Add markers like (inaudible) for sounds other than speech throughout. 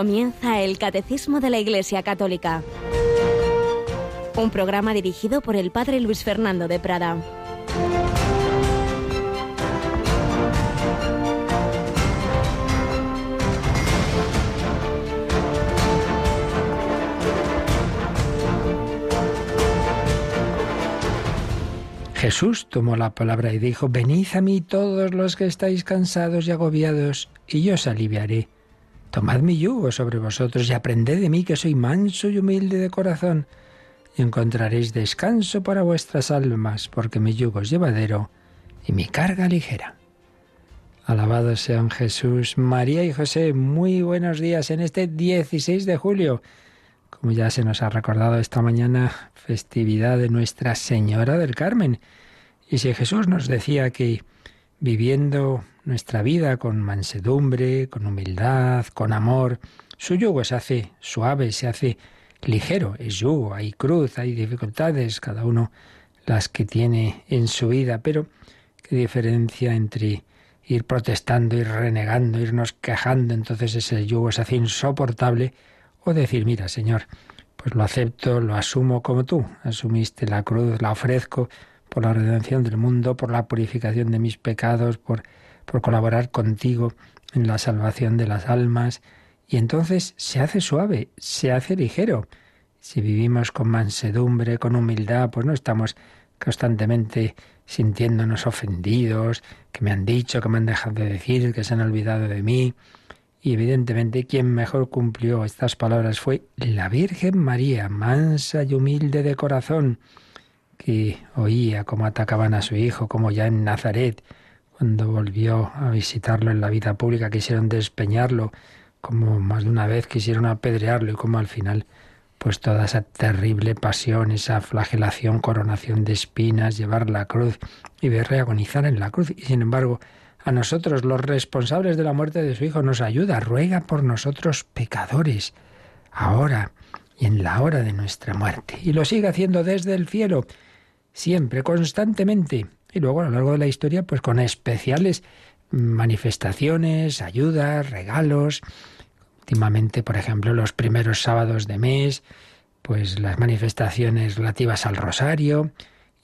Comienza el Catecismo de la Iglesia Católica. Un programa dirigido por el Padre Luis Fernando de Prada. Jesús tomó la palabra y dijo, Venid a mí todos los que estáis cansados y agobiados, y yo os aliviaré. Tomad mi yugo sobre vosotros y aprended de mí que soy manso y humilde de corazón, y encontraréis descanso para vuestras almas, porque mi yugo es llevadero y mi carga ligera. Alabados sean Jesús, María y José, muy buenos días en este 16 de julio. Como ya se nos ha recordado esta mañana, festividad de Nuestra Señora del Carmen. Y si Jesús nos decía que viviendo nuestra vida con mansedumbre, con humildad, con amor. Su yugo se hace suave, se hace ligero, es yugo, hay cruz, hay dificultades, cada uno las que tiene en su vida, pero qué diferencia entre ir protestando, ir renegando, irnos quejando, entonces ese yugo se hace insoportable, o decir, mira, Señor, pues lo acepto, lo asumo como tú, asumiste la cruz, la ofrezco por la redención del mundo, por la purificación de mis pecados, por por colaborar contigo en la salvación de las almas. Y entonces se hace suave, se hace ligero. Si vivimos con mansedumbre, con humildad, pues no estamos constantemente sintiéndonos ofendidos, que me han dicho, que me han dejado de decir, que se han olvidado de mí. Y evidentemente quien mejor cumplió estas palabras fue la Virgen María, mansa y humilde de corazón, que oía cómo atacaban a su hijo, como ya en Nazaret, cuando volvió a visitarlo en la vida pública, quisieron despeñarlo, como más de una vez quisieron apedrearlo y como al final, pues toda esa terrible pasión, esa flagelación, coronación de espinas, llevar la cruz y ver agonizar en la cruz. Y sin embargo, a nosotros, los responsables de la muerte de su Hijo, nos ayuda, ruega por nosotros pecadores, ahora y en la hora de nuestra muerte. Y lo sigue haciendo desde el cielo, siempre, constantemente. Y luego a lo largo de la historia, pues con especiales manifestaciones, ayudas, regalos. Últimamente, por ejemplo, los primeros sábados de mes, pues las manifestaciones relativas al rosario.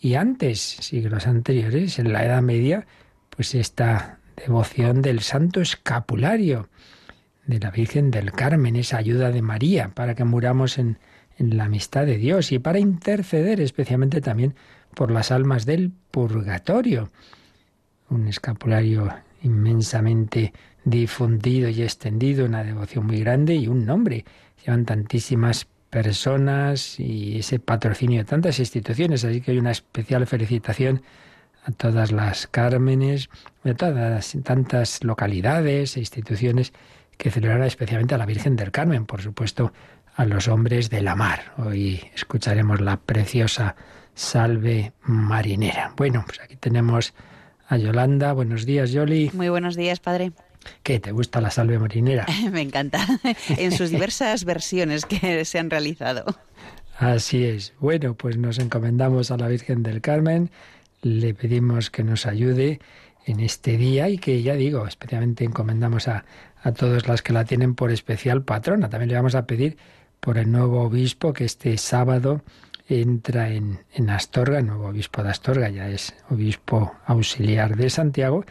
Y antes, siglos anteriores, en la Edad Media, pues esta devoción del Santo Escapulario de la Virgen del Carmen, esa ayuda de María para que muramos en, en la amistad de Dios y para interceder especialmente también por las almas del purgatorio. Un escapulario inmensamente difundido y extendido, una devoción muy grande y un nombre. Llevan tantísimas personas y ese patrocinio de tantas instituciones, así que hay una especial felicitación a todas las Cármenes, de todas tantas localidades e instituciones que celebrarán especialmente a la Virgen del Carmen, por supuesto, a los hombres de la mar. Hoy escucharemos la preciosa Salve Marinera. Bueno, pues aquí tenemos a Yolanda. Buenos días, Yoli. Muy buenos días, padre. ¿Qué? ¿Te gusta la salve marinera? (laughs) Me encanta, en sus (laughs) diversas versiones que se han realizado. Así es. Bueno, pues nos encomendamos a la Virgen del Carmen, le pedimos que nos ayude en este día y que ya digo, especialmente encomendamos a, a todas las que la tienen por especial patrona. También le vamos a pedir por el nuevo obispo que este sábado entra en, en Astorga, el nuevo obispo de Astorga, ya es obispo auxiliar de Santiago,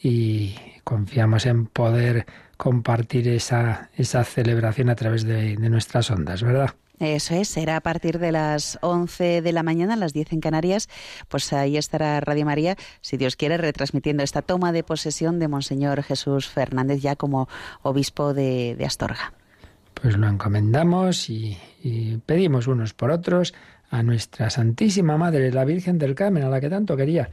y confiamos en poder compartir esa, esa celebración a través de, de nuestras ondas, ¿verdad? Eso es, será a partir de las 11 de la mañana, las 10 en Canarias, pues ahí estará Radio María, si Dios quiere, retransmitiendo esta toma de posesión de Monseñor Jesús Fernández ya como obispo de, de Astorga. Pues lo encomendamos y, y pedimos unos por otros a nuestra Santísima Madre, la Virgen del Carmen, a la que tanto quería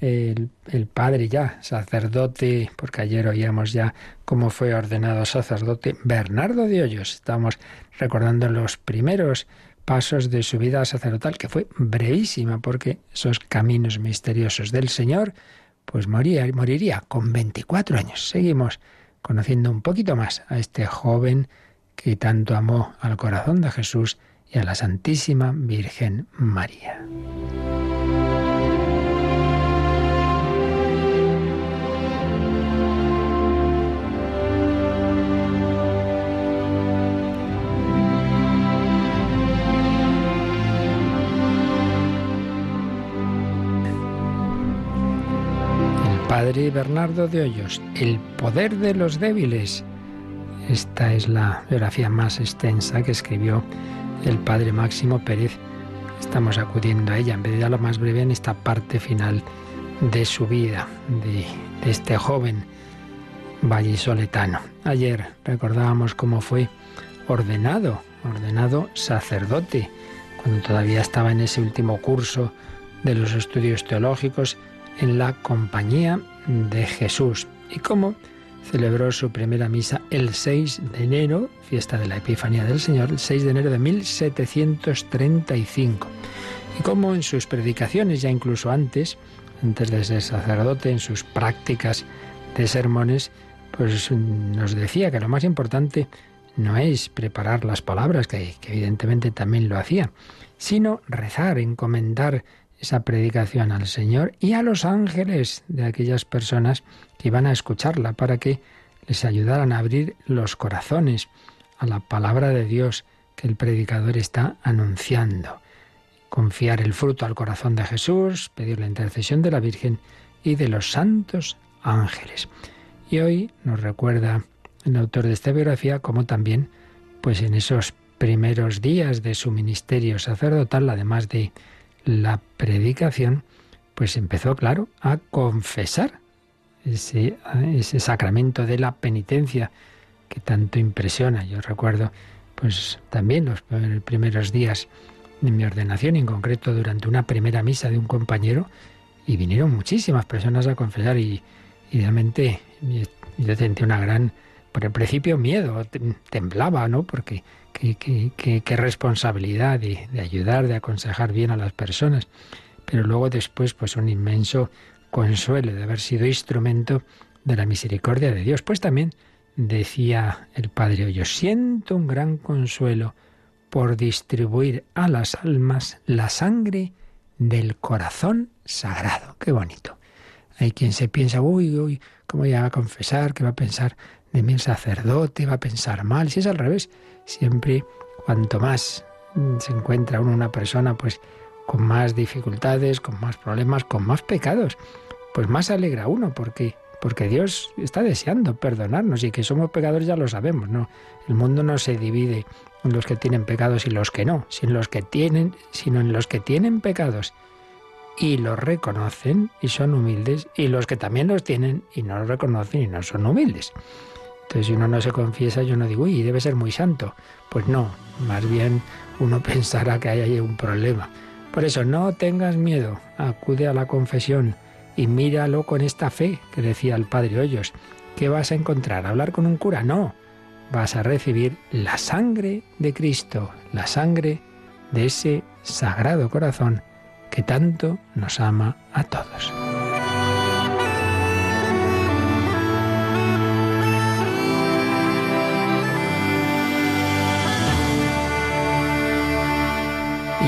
el, padre ya, sacerdote, porque ayer oíamos ya cómo fue ordenado sacerdote Bernardo de Hoyos. Estamos recordando los primeros pasos de su vida sacerdotal, que fue brevísima, porque esos caminos misteriosos del Señor, pues moría, moriría con 24 años. Seguimos conociendo un poquito más a este joven que tanto amó al corazón de Jesús y a la Santísima Virgen María. El Padre Bernardo de Hoyos, El poder de los débiles. Esta es la biografía más extensa que escribió el padre Máximo Pérez. Estamos acudiendo a ella en vez de a lo más breve en esta parte final de su vida, de, de este joven vallisoletano. Ayer recordábamos cómo fue ordenado, ordenado sacerdote, cuando todavía estaba en ese último curso de los estudios teológicos en la compañía de Jesús. Y cómo celebró su primera misa el 6 de enero, fiesta de la Epifanía del Señor, el 6 de enero de 1735. Y cómo en sus predicaciones, ya incluso antes, antes de ser sacerdote, en sus prácticas de sermones, pues nos decía que lo más importante no es preparar las palabras, que, que, evidentemente también lo hacía, sino rezar, encomendar esa predicación al Señor y a los ángeles de aquellas personas que iban a escucharla para que les ayudaran a abrir los corazones a la palabra de Dios que el predicador está anunciando. Confiar el fruto al corazón de Jesús, pedir la intercesión de la Virgen y de los santos ángeles. Y hoy nos recuerda el autor de esta biografía como también, pues en esos primeros días de su ministerio sacerdotal, además de la predicación, pues empezó, claro, a confesar ese, ese sacramento de la penitencia que tanto impresiona. Yo recuerdo, pues también los primeros días de mi ordenación, en concreto durante una primera misa de un compañero, y vinieron muchísimas personas a confesar y, realmente yo sentí una gran, por el principio miedo, temblaba, ¿no? Porque qué, responsabilidad de, ayudar, de aconsejar bien a las personas. Pero luego después, pues un inmenso consuelo de haber sido instrumento de la misericordia de Dios. Pues también decía el Padre yo siento un gran consuelo por distribuir a las almas la sangre del corazón sagrado. Qué bonito. Hay quien se piensa, uy, uy, ¿cómo voy a confesar? ¿Qué va a pensar de mí el sacerdote? ¿Va a pensar mal? Si es al revés, siempre cuanto más se encuentra uno una persona, pues con más dificultades, con más problemas, con más pecados, pues más alegra uno, porque porque Dios está deseando perdonarnos y que somos pecadores ya lo sabemos, ¿no? El mundo no se divide en los que tienen pecados y los que no, sino en los que tienen, sino en los que tienen pecados y los reconocen y son humildes, y los que también los tienen y no los reconocen y no son humildes. Entonces, si uno no se confiesa, yo no digo, uy, debe ser muy santo. Pues no, más bien uno (laughs) pensará que hay ahí un problema. Por eso, no tengas miedo, acude a la confesión y míralo con esta fe que decía el Padre Hoyos. ¿Qué vas a encontrar? ¿Hablar con un cura? No, vas a recibir la sangre de Cristo, la sangre de ese sagrado corazón que tanto nos ama a todos.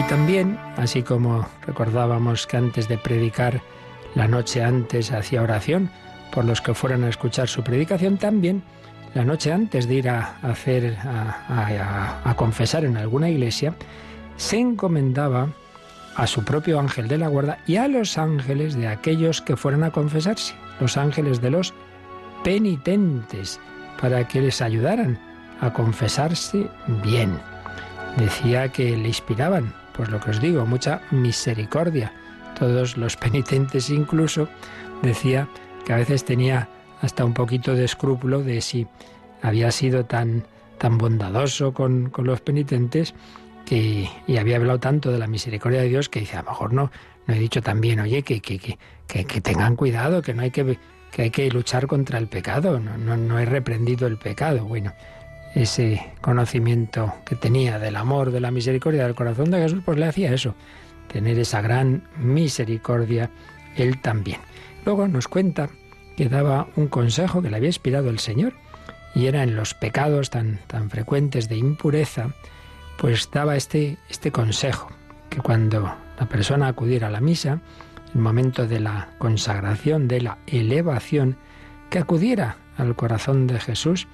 También, así como recordábamos que antes de predicar, la noche antes hacía oración por los que fueran a escuchar su predicación, también la noche antes de ir a hacer, a, confesar en alguna iglesia, se encomendaba a su propio ángel de la guarda y a los ángeles de aquellos que fueran a confesarse, los ángeles de los penitentes, para que les ayudaran a confesarse bien. Decía que le inspiraban, pues lo que os digo, mucha misericordia. Todos los penitentes incluso decía que a veces tenía hasta un poquito de escrúpulo de si había sido tan, tan bondadoso con, con los penitentes y había hablado tanto de la misericordia de Dios que dice, a lo mejor no, no he dicho también, oye, que, que, que, que, tengan cuidado, que no hay que, que hay que luchar contra el pecado, no, no, no he reprendido el pecado. Bueno, ese conocimiento que tenía del amor, de la misericordia del corazón de Jesús, pues le hacía eso, tener esa gran misericordia él también. Luego nos cuenta que daba un consejo que le había inspirado el Señor, y era en los pecados tan, tan frecuentes de impureza, pues daba este, este consejo, que cuando la persona acudiera a la misa, el momento de la consagración, de la elevación, que acudiera al corazón de Jesús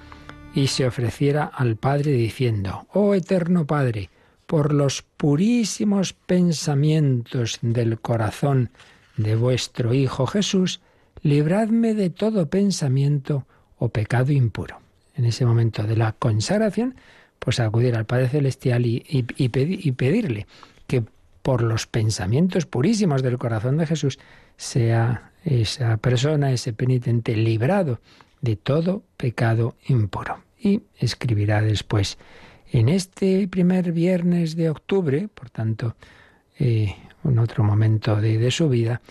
y se ofreciera al Padre diciendo, Oh eterno Padre, por los purísimos pensamientos del corazón de vuestro Hijo Jesús, libradme de todo pensamiento o pecado impuro. En ese momento de la consagración, pues acudir al Padre Celestial y, y pedirle que por los pensamientos purísimos del corazón de Jesús sea esa persona, ese penitente, librado de todo pecado impuro. Y escribirá después, en este primer viernes de octubre, por tanto, eh, en otro momento de, su vida,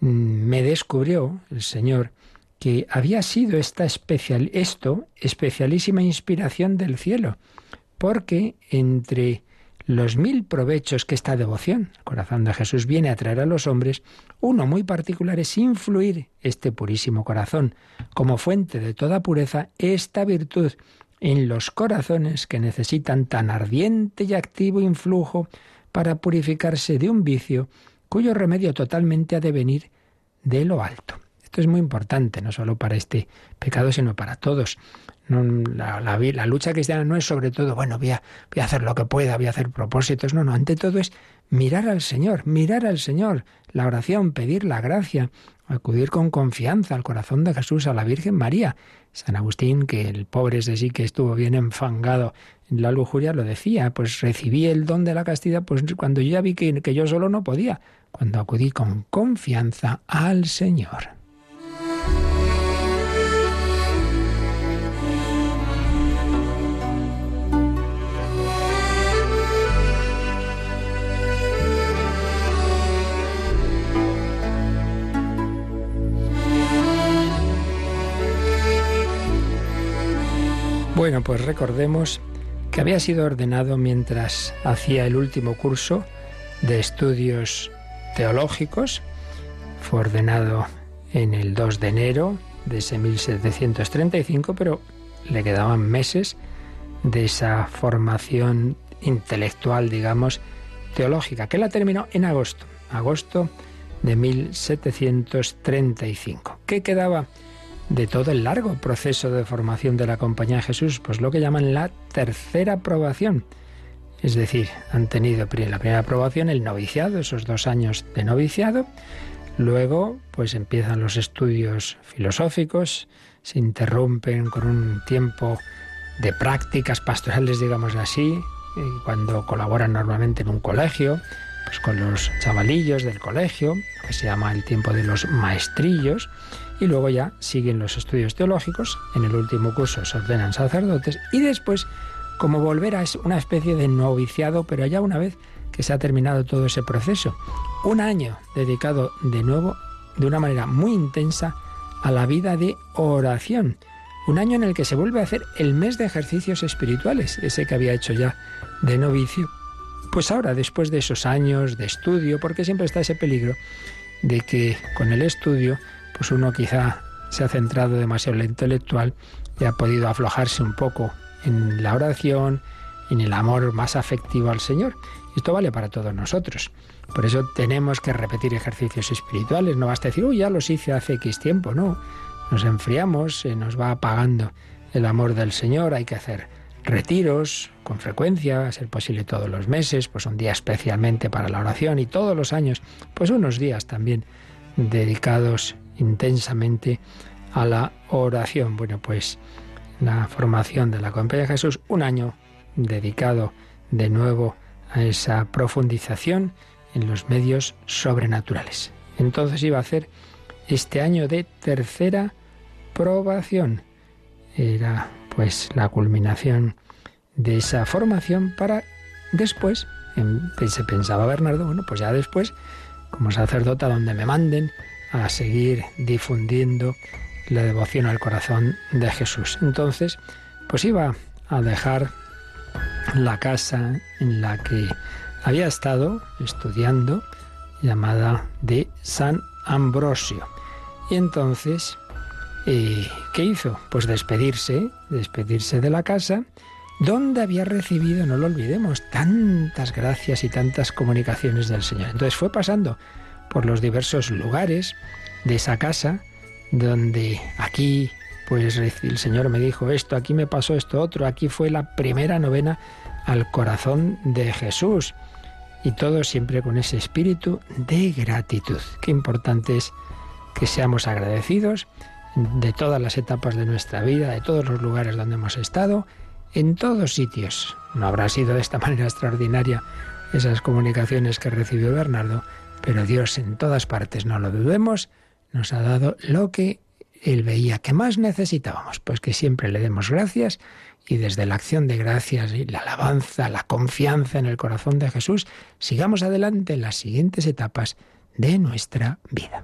mm, me descubrió el Señor que había sido esta especial, esto especialísima inspiración del cielo, porque entre los mil provechos que esta devoción, corazón de Jesús, viene a traer a los hombres, uno muy particular es influir este purísimo corazón como fuente de toda pureza, esta virtud en los corazones que necesitan tan ardiente y activo influjo para purificarse de un vicio cuyo remedio totalmente ha de venir de lo alto. Esto es muy importante, no solo para este pecado, sino para todos. la, la, lucha cristiana no es sobre todo, bueno, voy a, voy a hacer lo que pueda, voy a hacer propósitos. No, no, ante todo es mirar al Señor, mirar al Señor, la oración, pedir la gracia, acudir con confianza al corazón de Jesús, a la Virgen María. San Agustín, que el pobre ese sí que estuvo bien enfangado en la lujuria, lo decía, pues recibí el don de la castidad pues cuando yo ya vi que, que yo solo no podía, cuando acudí con confianza al Señor. Bueno, pues recordemos que había sido ordenado mientras hacía el último curso de estudios teológicos. Fue ordenado en el 2 de enero de ese 1735, pero le quedaban meses de esa formación intelectual, digamos, teológica, que la terminó en agosto, agosto de 1735. ¿Qué quedaba? De todo el largo proceso de formación de la Compañía de Jesús, pues lo que llaman la tercera aprobación. Es decir, han tenido la primera aprobación, el noviciado, esos dos años de noviciado, luego pues empiezan los estudios filosóficos, se interrumpen con un tiempo de prácticas pastorales, digamos así, cuando colaboran normalmente en un colegio, pues con los chavalillos del colegio, que se llama el tiempo de los maestrillos, y luego ya siguen los estudios teológicos, en el último curso se ordenan sacerdotes y después como volver a una especie de noviciado, pero ya una vez que se ha terminado todo ese proceso. Un año dedicado de nuevo, de una manera muy intensa, a la vida de oración. Un año en el que se vuelve a hacer el mes de ejercicios espirituales, ese que había hecho ya de novicio. Pues ahora, después de esos años de estudio, porque siempre está ese peligro de que con el estudio pues uno quizá se ha centrado demasiado en lo intelectual y ha podido aflojarse un poco en la oración, en el amor más afectivo al Señor. Esto vale para todos nosotros. Por eso tenemos que repetir ejercicios espirituales. No basta decir, uy, ya los hice hace X tiempo. No, nos enfriamos, se nos va apagando el amor del Señor. Hay que hacer retiros con frecuencia, a ser posible todos los meses, pues un día especialmente para la oración y todos los años, pues unos días también dedicados intensamente a la oración. Bueno, pues la formación de la Compañía de Jesús, un año dedicado de nuevo a esa profundización en los medios sobrenaturales. Entonces iba a hacer este año de tercera probación. Era pues la culminación de esa formación para después, se pensaba Bernardo, bueno, pues ya después, como sacerdote, a donde me manden, a seguir difundiendo la devoción al corazón de Jesús. Entonces, pues iba a dejar la casa en la que había estado estudiando, llamada de San Ambrosio. Y entonces, eh, ¿qué hizo? Pues despedirse, despedirse de la casa, donde había recibido, no lo olvidemos, tantas gracias y tantas comunicaciones del Señor. Entonces fue pasando por los diversos lugares de esa casa, donde aquí, pues el Señor me dijo esto, aquí me pasó esto otro, aquí fue la primera novena al corazón de Jesús. Y todo siempre con ese espíritu de gratitud. Qué importante es que seamos agradecidos de todas las etapas de nuestra vida, de todos los lugares donde hemos estado, en todos sitios. No habrá sido de esta (laughs) manera extraordinaria esas comunicaciones que recibió Bernardo, pero Dios en todas partes, no lo dudemos, nos ha dado lo que él veía que más necesitábamos, pues que siempre le demos gracias y desde la acción de gracias y la alabanza, la confianza en el corazón de Jesús, sigamos adelante en las siguientes etapas de nuestra vida.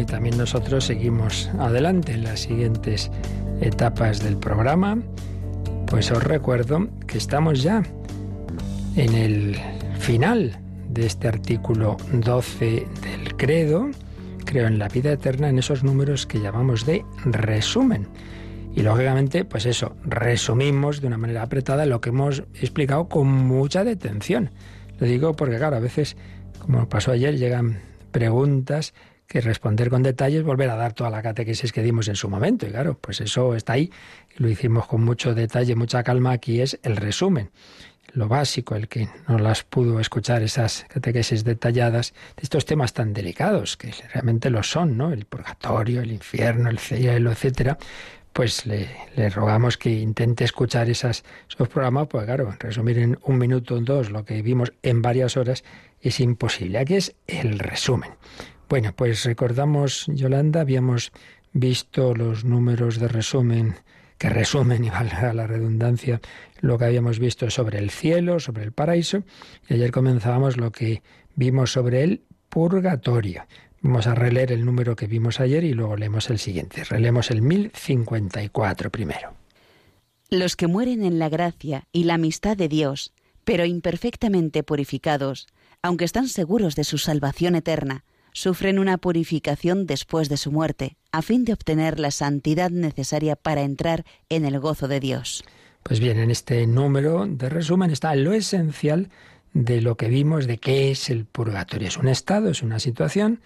Y también nosotros seguimos adelante en las siguientes etapas del programa. Pues os recuerdo que estamos ya en el final de este artículo 12 del credo, creo en la vida eterna, en esos números que llamamos de resumen. Y lógicamente, pues eso, resumimos de una manera apretada lo que hemos explicado con mucha detención. Lo digo porque, claro, a veces, como pasó ayer, llegan preguntas que responder con detalles, volver a dar toda la catequesis que dimos en su momento. Y claro, pues eso está ahí. Lo hicimos con mucho detalle, mucha calma. Aquí es el resumen, lo básico, el que no las pudo escuchar esas catequesis detalladas de estos temas tan delicados, que realmente lo son, ¿no? El purgatorio, el infierno, el cielo, etcétera. Pues le, rogamos que intente escuchar esos programas, pues claro, resumir en un minuto o dos lo que vimos en varias horas es imposible. Aquí es el resumen. Bueno, pues recordamos, Yolanda, habíamos visto los números de resumen que resumen, (laughs) y valga la redundancia, lo que habíamos visto sobre el cielo, sobre el paraíso, y ayer comenzábamos lo que vimos sobre el purgatorio. Vamos a releer el número que vimos ayer y luego leemos el siguiente. Relemos el 1054 primero. Los que mueren en la gracia y la amistad de Dios, pero imperfectamente purificados, aunque están seguros de su salvación eterna, sufren una purificación después de su muerte, a fin de obtener la santidad necesaria para entrar en el gozo de Dios. Pues bien, en este número de resumen está lo esencial de lo que vimos de qué es el purgatorio. Es un estado, es una situación,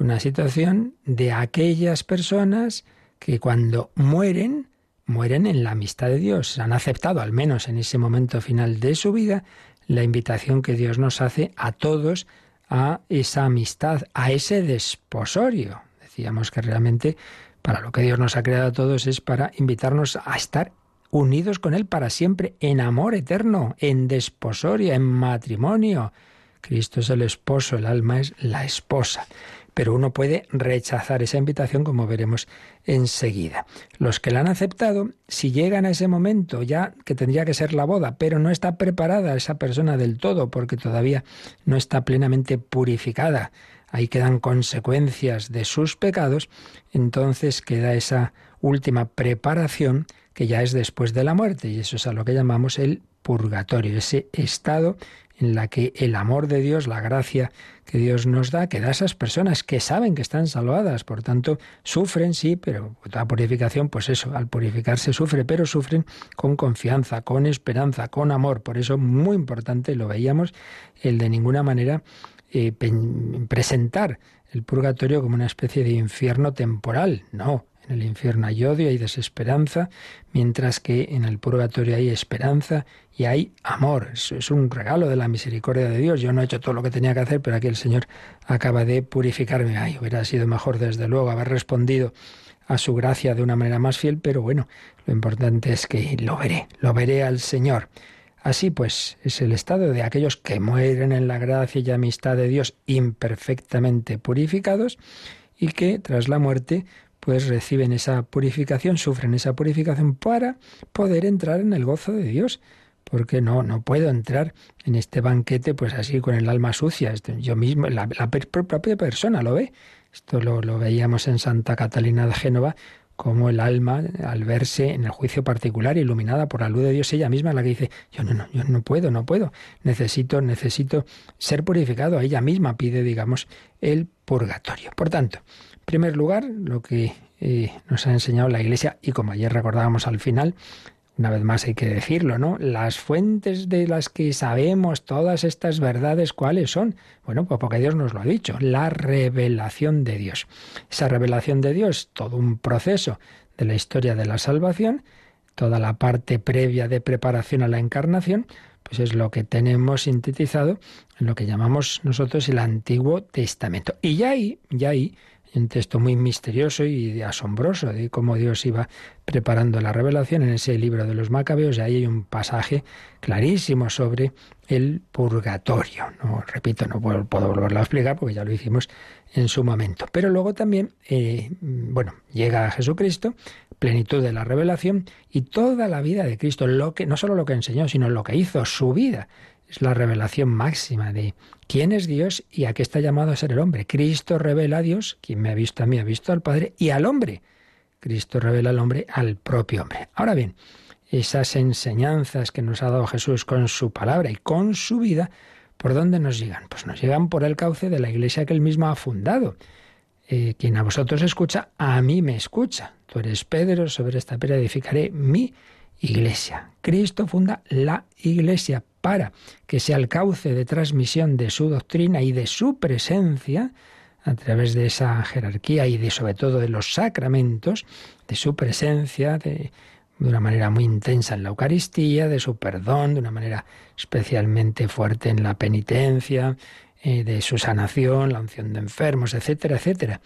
una situación de aquellas personas que cuando mueren, mueren en la amistad de Dios. Han aceptado, al menos en ese momento final de su vida, la invitación que Dios nos hace a todos a esa amistad, a ese desposorio. Decíamos que realmente para lo que Dios nos ha creado a todos es para invitarnos a estar unidos con Él para siempre, en amor eterno, en desposorio, en matrimonio. Cristo es el esposo, el alma es la esposa pero uno puede rechazar esa invitación como veremos enseguida. Los que la han aceptado, si llegan a ese momento ya que tendría que ser la boda, pero no está preparada esa persona del todo porque todavía no está plenamente purificada, ahí quedan consecuencias de sus pecados, entonces queda esa última preparación que ya es después de la muerte y eso es a lo que llamamos el purgatorio, ese estado en la que el amor de Dios, la gracia que Dios nos da, que da a esas personas que saben que están salvadas, por tanto, sufren, sí, pero la purificación, pues eso, al purificarse sufre, pero sufren con confianza, con esperanza, con amor. Por eso, muy importante, lo veíamos, el de ninguna manera eh, presentar el purgatorio como una especie de infierno temporal. No, en el infierno hay odio, hay desesperanza, mientras que en el purgatorio hay esperanza y hay amor. Es, un regalo de la misericordia de Dios. Yo no he hecho todo lo que tenía que hacer, pero aquí el Señor acaba de purificarme. Ay, hubiera sido mejor, desde luego, haber respondido a su gracia de una manera más fiel, pero bueno, lo importante es que lo veré, lo veré al Señor. Así pues, es el estado de aquellos que mueren en la gracia y amistad de Dios imperfectamente purificados y que tras la muerte pues reciben esa purificación, sufren esa purificación para poder entrar en el gozo de Dios. Porque no, no puedo entrar en este banquete pues así con el alma sucia. Este, yo mismo, la, propia persona lo ve. Esto lo, lo veíamos en Santa Catalina de Génova, como el alma, al verse en el juicio particular, iluminada por la luz de Dios, ella misma la que dice, yo no, no, yo no puedo, no puedo, necesito, necesito ser purificado. Ella misma pide, digamos, el purgatorio. Por tanto, primer lugar, lo que eh, nos ha enseñado la Iglesia, y como ayer recordábamos al final, una vez más hay que decirlo, ¿no? Las fuentes de las que sabemos todas estas verdades, ¿cuáles son? Bueno, pues porque Dios nos lo ha dicho, la revelación de Dios. Esa revelación de Dios, todo un proceso de la historia de la salvación, toda la parte previa de preparación a la encarnación, pues es lo que tenemos sintetizado en lo que llamamos nosotros el Antiguo Testamento. Y ya ahí, ya ahí, un texto muy misterioso y asombroso de cómo Dios iba preparando la revelación en ese libro de los Macabeos, y ahí hay un pasaje clarísimo sobre el purgatorio. No, repito, no puedo, volverlo a explicar porque ya lo hicimos en su momento. Pero luego también, eh, bueno, llega Jesucristo, plenitud de la revelación, y toda la vida de Cristo, lo que, no solo lo que enseñó, sino lo que hizo, su vida, es la revelación máxima de quién es Dios y a qué está llamado a ser el hombre. Cristo revela a Dios, quien me ha visto a mí ha visto al Padre, y al hombre. Cristo revela al hombre al propio hombre. Ahora bien, esas enseñanzas que nos ha dado Jesús con su palabra y con su vida, ¿por dónde nos llegan? Pues nos llegan por el cauce de la iglesia que él mismo ha fundado. Eh, quien a vosotros escucha, a mí me escucha. Tú eres Pedro, sobre esta piedra edificaré mi iglesia. Cristo funda la iglesia para que sea el cauce de transmisión de su doctrina y de su presencia a través de esa jerarquía y de sobre todo de los sacramentos, de su presencia, de, de una manera muy intensa en la Eucaristía, de su perdón, de una manera especialmente fuerte en la penitencia, eh, de su sanación, la unción de enfermos, etcétera, etcétera.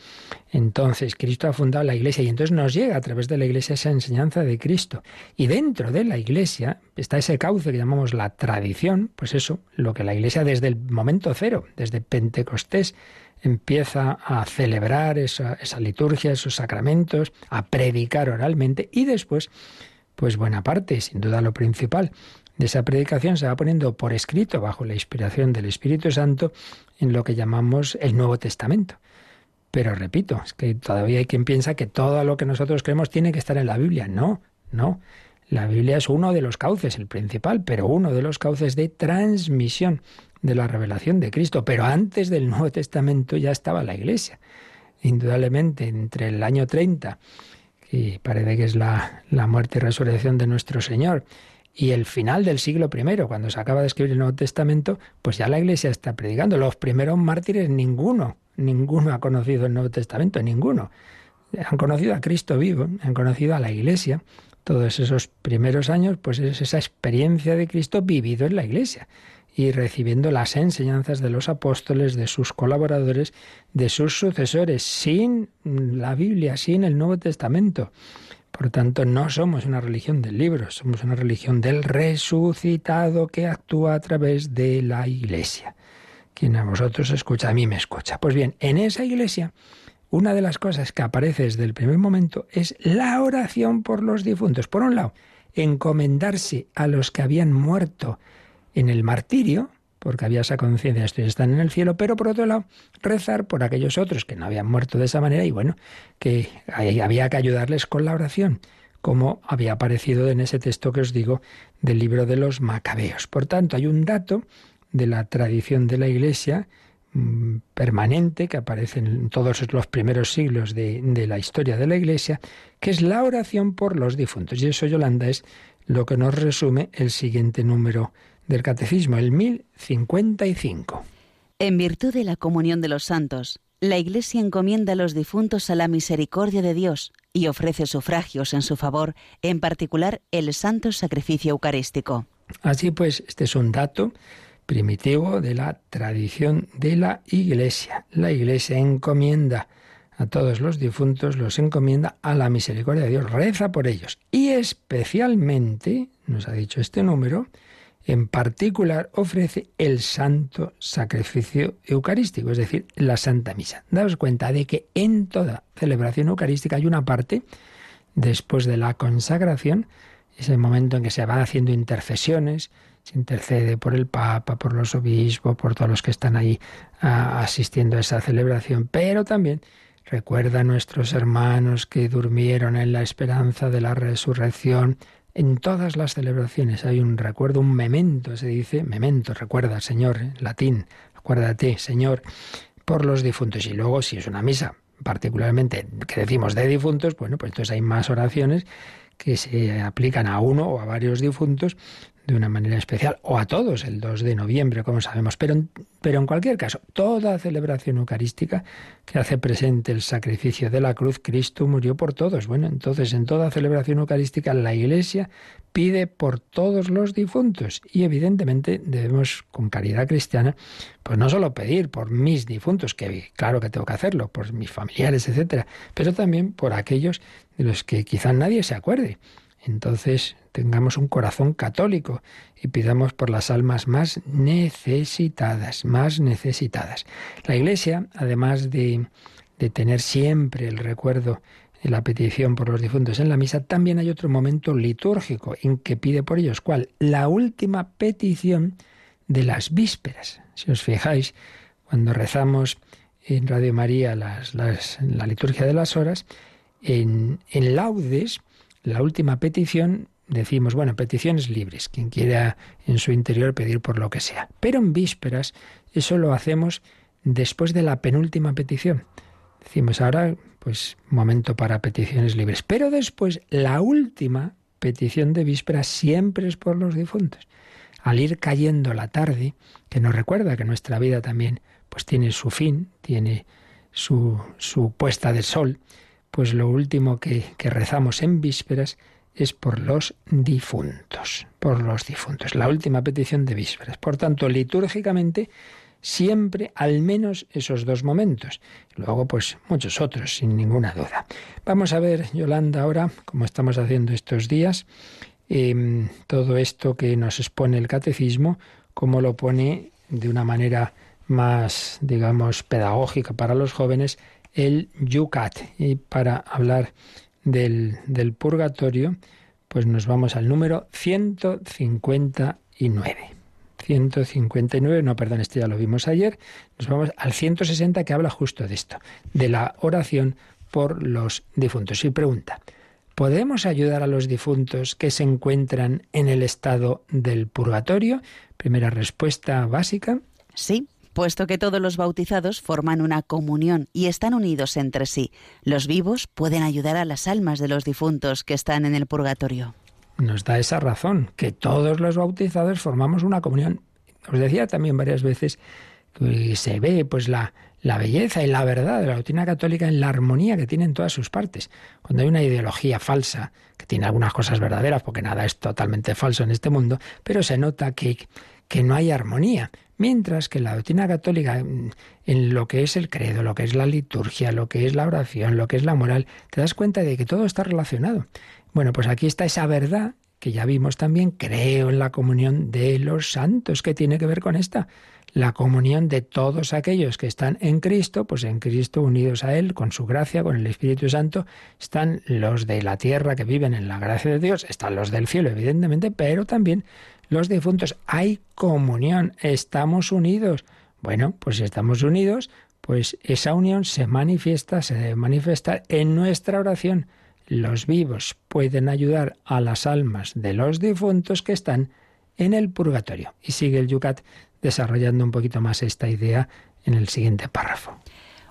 Entonces, Cristo ha fundado la Iglesia y entonces nos llega a través de la Iglesia esa enseñanza de Cristo. Y dentro de la Iglesia está ese cauce que llamamos la tradición, pues eso, lo que la Iglesia desde el momento cero, desde Pentecostés, empieza a celebrar esa, esa liturgia, esos sacramentos, a predicar oralmente y después, pues buena parte, sin duda lo principal, de esa predicación se va poniendo por escrito, bajo la inspiración del Espíritu Santo, en lo que llamamos el Nuevo Testamento. Pero repito, es que todavía hay quien piensa que todo lo que nosotros creemos tiene que estar en la Biblia. No, no. La Biblia es uno de los cauces, el principal, pero uno de los cauces de transmisión de la revelación de Cristo. Pero antes del Nuevo Testamento ya estaba la Iglesia. Indudablemente, entre el año 30, que parece que es la, la muerte y resurrección de nuestro Señor, y el final del siglo I, cuando se acaba de escribir el Nuevo Testamento, pues ya la Iglesia está predicando. Los primeros mártires, ninguno, ninguno ha conocido el Nuevo Testamento, ninguno. Han conocido a Cristo vivo, han conocido a la Iglesia. Todos esos primeros años, pues es esa experiencia de Cristo vivido en la Iglesia y recibiendo las enseñanzas de los apóstoles, de sus colaboradores, de sus sucesores, sin la Biblia, sin el Nuevo Testamento. Por tanto, no somos una religión del libro, somos una religión del resucitado que actúa a través de la iglesia. Quien a vosotros escucha, a mí me escucha. Pues bien, en esa iglesia, una de las cosas que aparece desde el primer momento es la oración por los difuntos. Por un lado, encomendarse a los que habían muerto en el martirio, porque había esa conciencia de estos están en el cielo, pero por otro lado, rezar por aquellos otros que no habían muerto de esa manera y bueno, que había que ayudarles con la oración, como había aparecido en ese texto que os digo del libro de los Macabeos. Por tanto, hay un dato de la tradición de la Iglesia mm, permanente que aparece en todos los primeros siglos de, de la historia de la Iglesia, que es la oración por los difuntos. Y eso, Yolanda, es lo que nos resume el siguiente número del Catecismo, el 1055. En virtud de la comunión de los santos, la Iglesia encomienda a los difuntos a la misericordia de Dios y ofrece sufragios en su favor, en particular el santo sacrificio eucarístico. Así pues, este es un dato primitivo de la tradición de la Iglesia. La Iglesia encomienda a todos los difuntos, los encomienda a la misericordia de Dios, reza por ellos. Y especialmente, nos ha dicho este número, en particular ofrece el santo sacrificio eucarístico, es decir, la Santa Misa. Daos cuenta de que en toda celebración eucarística hay una parte, después de la consagración, ese momento en que se van haciendo intercesiones, se intercede por el Papa, por los obispos, por todos los que están ahí ah, asistiendo a esa celebración, pero también recuerda a nuestros hermanos que durmieron en la esperanza de la resurrección, en todas las celebraciones hay un recuerdo, un memento, se dice, memento, recuerda, Señor, en latín, acuérdate, Señor. por los difuntos. Y luego, si es una misa particularmente que decimos de difuntos, bueno, pues entonces hay más oraciones que se aplican a uno o a varios difuntos de una manera especial, o a todos el 2 de noviembre, como sabemos. Pero, pero en cualquier caso, toda celebración eucarística que hace presente el sacrificio de la cruz, Cristo murió por todos. Bueno, entonces en toda celebración eucarística la Iglesia pide por todos los difuntos y evidentemente debemos con caridad cristiana pues no solo pedir por mis difuntos, que claro que tengo que hacerlo, por mis familiares, etcétera, pero también por aquellos de los que quizás nadie se acuerde. Entonces tengamos un corazón católico y pidamos por las almas más necesitadas, más necesitadas. La Iglesia, además de, de tener siempre el recuerdo y la petición por los difuntos en la misa, también hay otro momento litúrgico en que pide por ellos. ¿Cuál? La última petición de las vísperas. Si os fijáis, cuando rezamos en Radio María las, la liturgia de las horas, en, en laudes, la última petición decimos, bueno, peticiones libres, quien quiera en su interior pedir por lo que sea. Pero en vísperas eso lo hacemos después de la penúltima petición. Decimos ahora, pues, momento para peticiones libres. Pero después, la última petición de vísperas siempre es por los difuntos. Al ir cayendo la tarde, que nos recuerda que nuestra vida también pues tiene su fin, tiene su, su puesta de sol, pues lo último que, que rezamos en vísperas es por los difuntos, por los difuntos, la última petición de vísperas. Por tanto, litúrgicamente, siempre al menos esos dos momentos. Luego, pues muchos otros, sin ninguna duda. Vamos a ver, Yolanda, ahora, como estamos haciendo estos días, em, todo esto que nos expone el catecismo, cómo lo pone de una manera más, digamos, pedagógica para los jóvenes el Yucat. Y para hablar del, del purgatorio, pues nos vamos al número 159. 159, no, perdón, este ya lo vimos ayer, nos vamos al 160 que habla justo de esto, de la oración por los difuntos. Y pregunta, ¿podemos ayudar a los difuntos que se encuentran en el estado del purgatorio? Primera respuesta básica. Sí, puesto que todos los bautizados forman una comunión y están unidos entre sí. Los vivos pueden ayudar a las almas de los difuntos que están en el purgatorio. Nos da esa razón, que todos los bautizados formamos una comunión. Os decía también varias veces que se ve pues la, la belleza y la verdad de la doctrina católica en la armonía que tiene en todas sus partes. Cuando hay una ideología falsa, que tiene algunas cosas verdaderas, porque nada es totalmente falso en este mundo, pero se nota que, que no hay armonía. Mientras que la doctrina católica, en lo que es el credo, lo que es la liturgia, lo que es la oración, lo que es la moral, te das cuenta de que todo está relacionado. Bueno, pues aquí está esa verdad que ya vimos también, creo en la comunión de los santos, que tiene que ver con esta. La comunión de todos aquellos que están en Cristo, pues en Cristo unidos a Él, con su gracia, con el Espíritu Santo, están los de la tierra que viven en la gracia de Dios, están los del cielo, evidentemente, pero también los difuntos. Hay comunión, estamos unidos. Bueno, pues si estamos unidos, pues esa unión se manifiesta, se debe manifestar en nuestra oración. Los vivos pueden ayudar a las almas de los difuntos que están en el purgatorio. Y sigue el Yucat desarrollando un poquito más esta idea en el siguiente párrafo.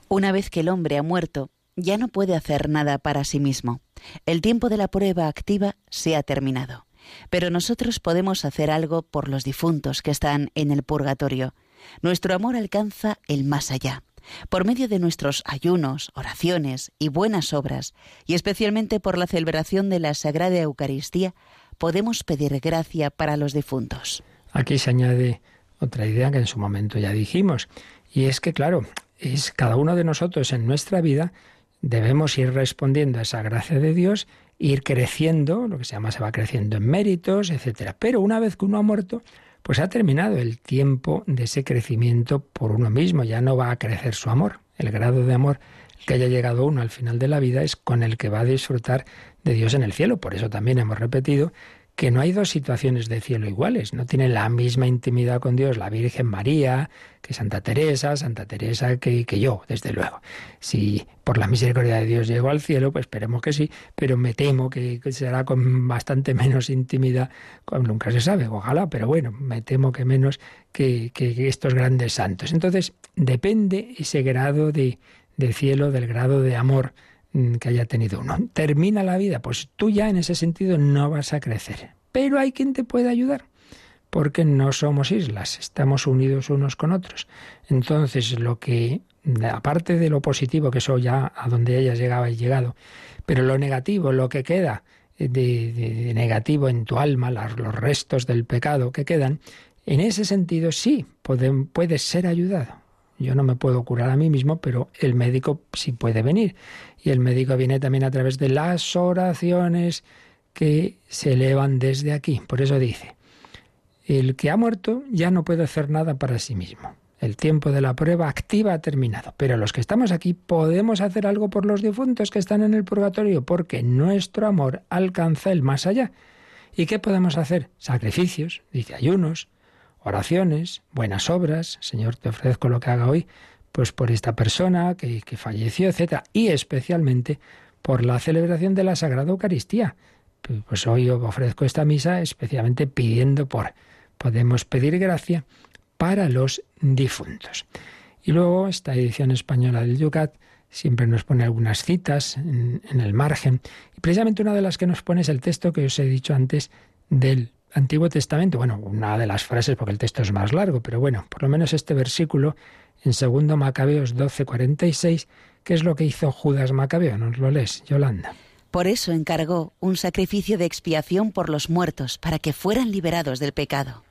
Una vez que el hombre ha muerto, ya no puede hacer nada para sí mismo. El tiempo de la prueba activa se ha terminado. Pero nosotros podemos hacer algo por los difuntos que están en el purgatorio. Nuestro amor alcanza el más allá. Por medio de nuestros ayunos, oraciones y buenas obras, y especialmente por la celebración de la Sagrada Eucaristía, podemos pedir gracia para los difuntos. Aquí se añade otra idea que en su momento ya dijimos, y es que, claro, es cada uno de nosotros en nuestra vida debemos ir respondiendo a esa gracia de Dios ir creciendo, lo que se llama se va creciendo en méritos, etcétera. Pero una vez que uno ha muerto, pues ha terminado el tiempo de ese crecimiento por uno mismo, ya no va a crecer su amor. El grado de amor que haya llegado uno al final de la vida es con el que va a disfrutar de Dios en el cielo. Por eso también hemos repetido que no hay dos situaciones de cielo iguales, no tienen la misma intimidad con Dios la Virgen María, que Santa Teresa, Santa Teresa que, que yo, desde luego. Si por la misericordia de Dios llego al cielo, pues esperemos que sí, pero me temo que, será con bastante (laughs) menos intimidad, nunca se sabe, ojalá, pero bueno, me temo que menos que, que estos grandes santos. Entonces, depende ese grado de, de cielo, del grado de amor que haya tenido uno. Termina la vida, pues tú ya en ese sentido no vas a crecer. Pero hay quien te puede ayudar, porque no somos islas, estamos unidos unos con otros. Entonces, lo que, aparte de lo positivo, que eso ya a donde ella llegaba y llegado, pero lo negativo, lo que queda de, negativo en tu alma, los restos del pecado que quedan, en ese sentido sí puedes ser ayudado. Yo no me puedo curar a mí mismo, pero el médico sí puede venir. Y el médico viene también a través de las oraciones que se elevan desde aquí. Por eso dice, el que ha muerto ya no puede hacer nada para sí mismo. El tiempo de la prueba activa ha terminado. Pero los que estamos aquí podemos hacer algo por los difuntos que están en el purgatorio, porque nuestro amor alcanza el más allá. ¿Y qué podemos hacer? Sacrificios, dice ayunos, oraciones, buenas obras. Señor, te ofrezco lo que haga hoy, pues por esta persona que, que falleció, etc. Y especialmente por la celebración de la Sagrada Eucaristía. Pues hoy ofrezco esta misa especialmente pidiendo por. Podemos pedir gracia para los difuntos. Y luego esta edición española del Yucat siempre nos pone algunas citas en, en, el margen. Y precisamente una de las que nos pone es el texto que os he dicho antes del Antiguo Testamento, bueno, una de las frases porque el texto es más largo, pero bueno, por lo menos este versículo en segundo Macabeos 12:46, ¿qué es lo que hizo Judas Macabeo? ¿Nos lo lees, Yolanda? Por eso encargó un sacrificio de expiación por los muertos, para que fueran liberados del pecado.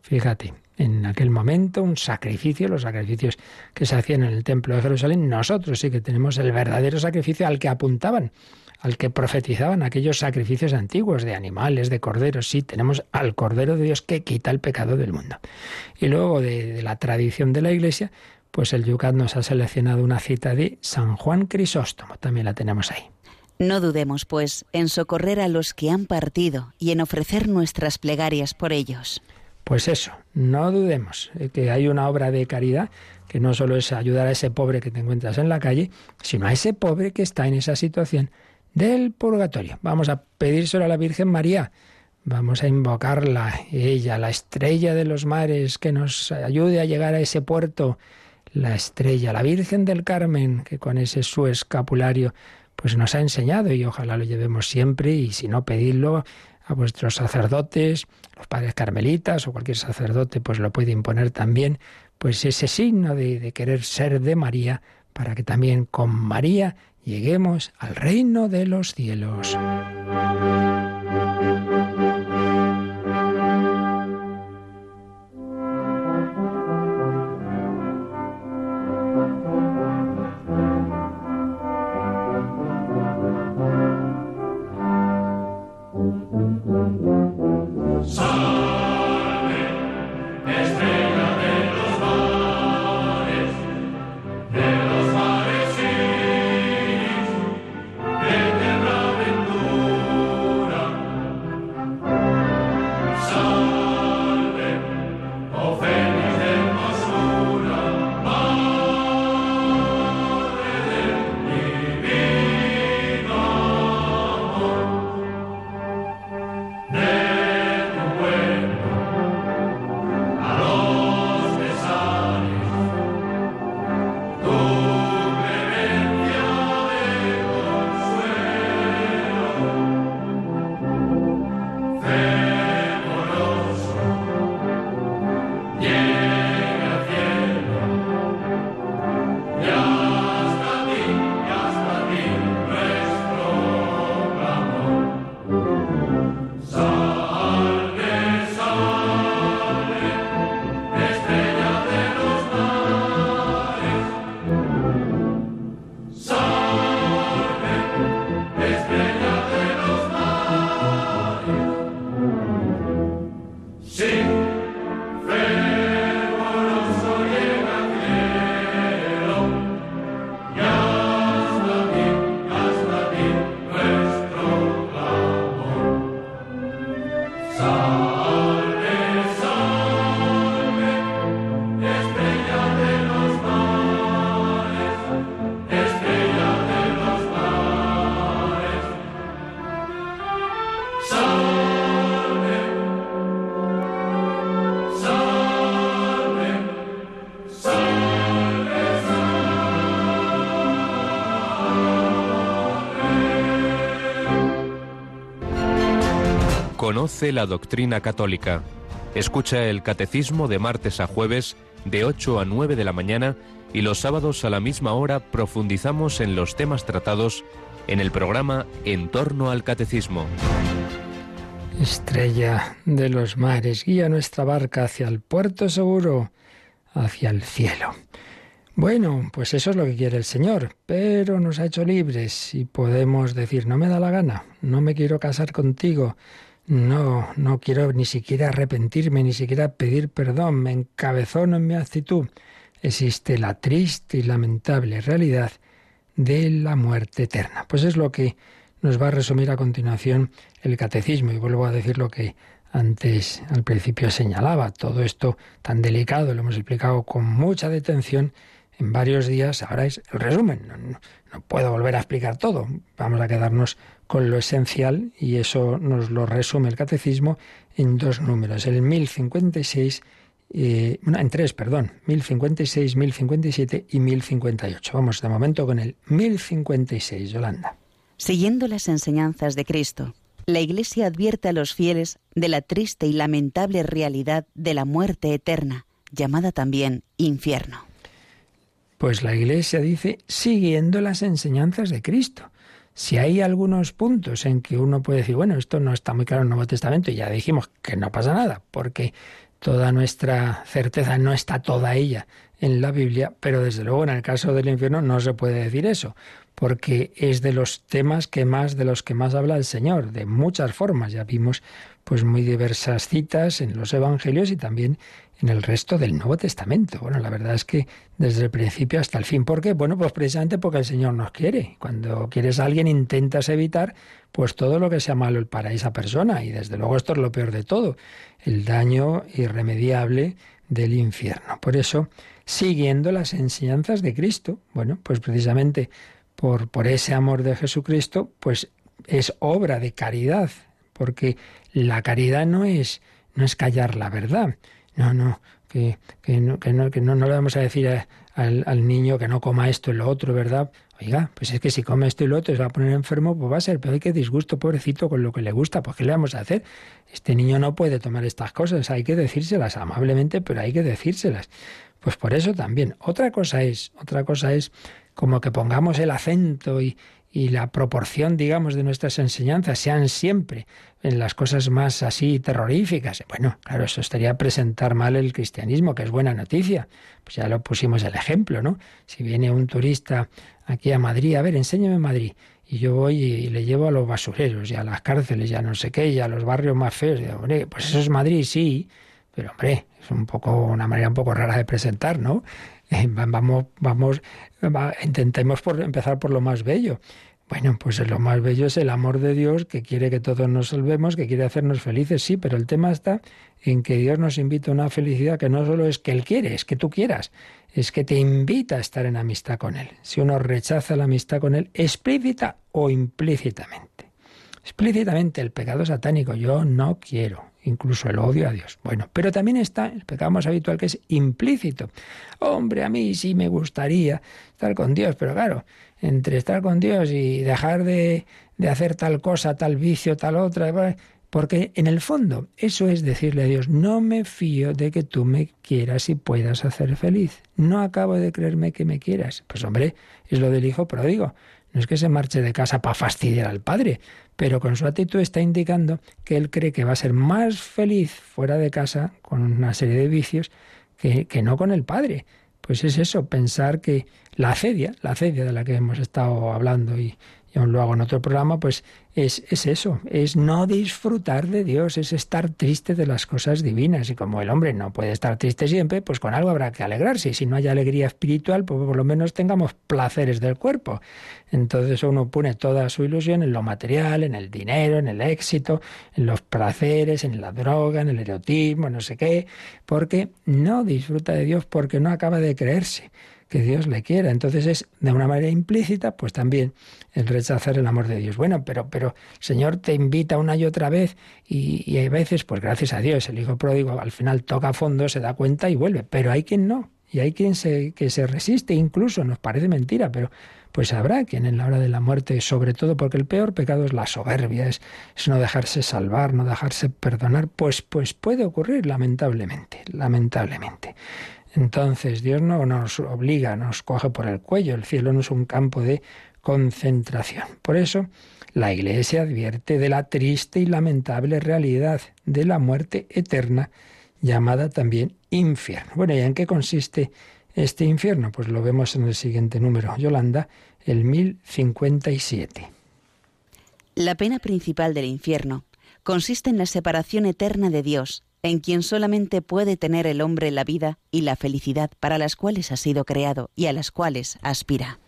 Fíjate, en aquel momento un sacrificio, los sacrificios que se hacían en el templo de Jerusalén, nosotros sí que tenemos el verdadero sacrificio al que apuntaban al que profetizaban aquellos sacrificios antiguos de animales, de corderos. Sí, tenemos al Cordero de Dios que quita el pecado del mundo. Y luego de, la tradición de la Iglesia, pues el Yucat nos ha seleccionado una cita de San Juan Crisóstomo, también la tenemos ahí. No dudemos, pues, en socorrer a los que han partido y en ofrecer nuestras plegarias por ellos. Pues eso, no dudemos eh, que hay una obra de caridad que no solo es ayudar a ese pobre que te encuentras en la calle, sino a ese pobre que está en esa situación del purgatorio. Vamos a pedírselo a la Virgen María. Vamos a invocarla, ella, la estrella de los mares, que nos ayude a llegar a ese puerto, la estrella, la Virgen del Carmen, que con ese su escapulario pues nos ha enseñado y ojalá lo llevemos siempre y si no pedidlo a vuestros sacerdotes, los padres carmelitas o cualquier sacerdote pues lo puede imponer también, pues ese signo de, de querer ser de María para que también con María lleguemos al reino de los cielos. Conoce la doctrina católica. Escucha el catecismo de martes a jueves de 8 a 9 de la mañana y los sábados a la misma hora profundizamos en los temas tratados en el programa En torno al catecismo. Estrella de los mares, guía nuestra barca hacia el puerto seguro, hacia el cielo. Bueno, pues eso es lo que quiere el Señor, pero nos ha hecho libres y podemos decir, no me da la gana, no me quiero casar contigo, no, no quiero ni siquiera arrepentirme, ni siquiera pedir perdón, me encabezono en mi actitud. Existe la triste y lamentable realidad de la muerte eterna. Pues es lo que nos va a resumir a continuación el catecismo y vuelvo a decir lo que antes al principio señalaba. Todo esto tan delicado lo hemos explicado con mucha detención en varios días. Ahora es el resumen. Puedo volver a explicar todo. Vamos a quedarnos con lo esencial y eso nos lo resume el catecismo en dos números, el 1056, eh, en tres, perdón, 1056, 1057 y 1058. Vamos de momento con el 1056, Yolanda. Siguiendo las enseñanzas de Cristo, la Iglesia advierte a los fieles de la triste y lamentable realidad de la muerte eterna, llamada también infierno. Pues la Iglesia dice, siguiendo las enseñanzas de Cristo. Si hay algunos puntos en que uno puede decir, bueno, esto no está muy claro en el Nuevo Testamento, y ya dijimos que no pasa nada, porque toda nuestra certeza no está toda ella en la Biblia, pero desde luego en el caso del infierno no se puede decir eso, porque es de los temas que más de los que más habla el Señor, de muchas formas. Ya vimos pues muy diversas citas en los evangelios y también en el resto del Nuevo Testamento. Bueno, la verdad es que desde el principio hasta el fin. ¿Por qué? Bueno, pues precisamente porque el Señor nos quiere. Cuando quieres a alguien intentas evitar pues todo lo que sea malo para esa persona y desde luego esto es lo peor de todo, el daño irremediable del infierno. Por eso, siguiendo las enseñanzas de Cristo, bueno, pues precisamente por, por ese amor de Jesucristo, pues es obra de caridad, porque la caridad no es, no es callar la verdad, no, no, que, que, no, que, no, que no, le vamos a decir al, al, niño que no coma esto y lo otro, ¿verdad? Oiga, pues es que si come esto y lo otro se va a poner enfermo, pues va a ser, pero hay que disgusto, pobrecito, con lo que le gusta, pues ¿qué le vamos a hacer? Este niño no puede tomar estas cosas, hay que decírselas amablemente, pero hay que decírselas. Pues por eso también. Otra cosa es, otra cosa es como que pongamos el acento y, y la proporción, digamos, de nuestras enseñanzas sean siempre en las cosas más así terroríficas. Bueno, claro, eso estaría presentar mal el cristianismo, que es buena noticia. Pues ya lo pusimos el ejemplo, ¿no? Si viene un turista aquí a Madrid, a ver, enséñame Madrid. Y yo voy y le llevo a los basureros y a las cárceles y a no sé qué, y a los barrios más feos. Digo, hombre, pues eso es Madrid, sí, pero hombre, es un poco una manera un poco rara de presentar, ¿no? (laughs) vamos, vamos, intentemos por empezar por lo más bello. Bueno, pues lo más bello es el amor de Dios que quiere que todos nos salvemos, que quiere hacernos felices, sí, pero el tema está en que Dios nos invita a una felicidad que no solo es que Él quiere, es que tú quieras, es que te invita a estar en amistad con Él. Si uno rechaza la amistad con Él, explícita o implícitamente. Explícitamente el pecado satánico, yo no quiero, incluso el odio a Dios. Bueno, pero también está el pecado más habitual que es implícito. Hombre, a mí sí me gustaría estar con Dios, pero claro, entre estar con Dios y dejar de, de hacer tal cosa, tal vicio, tal otra, porque en el fondo eso es decirle a Dios, no me fío de que tú me quieras y puedas hacer feliz. No acabo de creerme que me quieras. Pues hombre, es lo del hijo pródigo. No es que se marche de casa para fastidiar al padre, pero con su actitud está indicando que él cree que va a ser más feliz fuera de casa con una serie de vicios que, que no con el padre. Pues es eso, pensar que la acedia, la acedia de la que hemos estado hablando y, y aún lo hago en otro programa, pues es, es, eso, es no disfrutar de Dios, es estar triste de las cosas divinas. Y como el hombre no puede estar triste siempre, pues con algo habrá que alegrarse. Y si no hay alegría espiritual, pues por lo menos tengamos placeres del cuerpo. Entonces uno pone toda su ilusión en lo material, en el dinero, en el éxito, en los placeres, en la droga, en el erotismo, no sé qué, porque no disfruta de Dios porque no acaba de creerse que Dios le quiera. Entonces es de una manera implícita, pues también el rechazar el amor de Dios. Bueno, pero, pero el Señor te invita una y otra vez y, hay veces, pues gracias a Dios, el Hijo pródigo al final toca fondo, se da cuenta y vuelve. Pero hay quien no. Y hay quien se, que se resiste, incluso nos parece mentira, pero pues habrá quien en la hora de la muerte, sobre todo porque el peor pecado es la soberbia, es, es, no dejarse salvar, no dejarse perdonar, pues, pues puede ocurrir lamentablemente, lamentablemente. Entonces Dios no nos obliga, nos coge por el cuello, el cielo no es un campo de concentración. Por eso la Iglesia advierte de la triste y lamentable realidad de la muerte eterna, llamada también infierno. Bueno, ¿y en qué consiste este infierno? Pues lo vemos en el siguiente número, Yolanda, el 1057. La pena principal del infierno consiste en la separación eterna de Dios, en quien solamente puede tener el hombre la vida y la felicidad para las cuales ha sido creado y a las cuales aspira.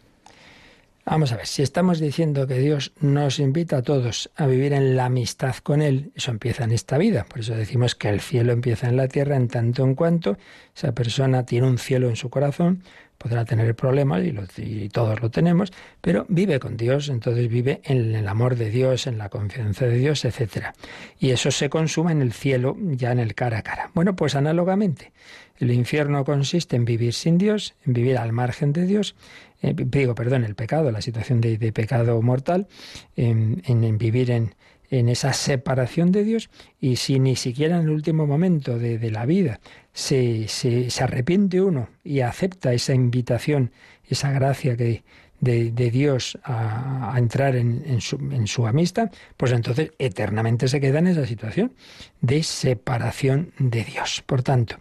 Vamos a ver, si estamos diciendo que Dios nos invita a todos a vivir en la amistad con Él, eso empieza en esta vida. Por eso decimos que el cielo empieza en la tierra en tanto en cuanto esa persona tiene un cielo en su corazón, podrá tener problemas y, todos lo tenemos, pero vive con Dios, entonces vive en el amor de Dios, en la confianza de Dios, etc. Y eso se consuma en el cielo, ya en el cara a cara. Bueno, pues análogamente, el infierno consiste en vivir sin Dios, en vivir al margen de Dios, eh, digo, perdón, el pecado, la situación de, pecado mortal, en, vivir en, esa separación de Dios y si ni siquiera en el último momento de, la vida se, se, arrepiente uno y acepta esa invitación, esa gracia que, de, Dios a, entrar en, su, en, su, amistad, pues entonces eternamente se queda en esa situación de separación de Dios. Por tanto,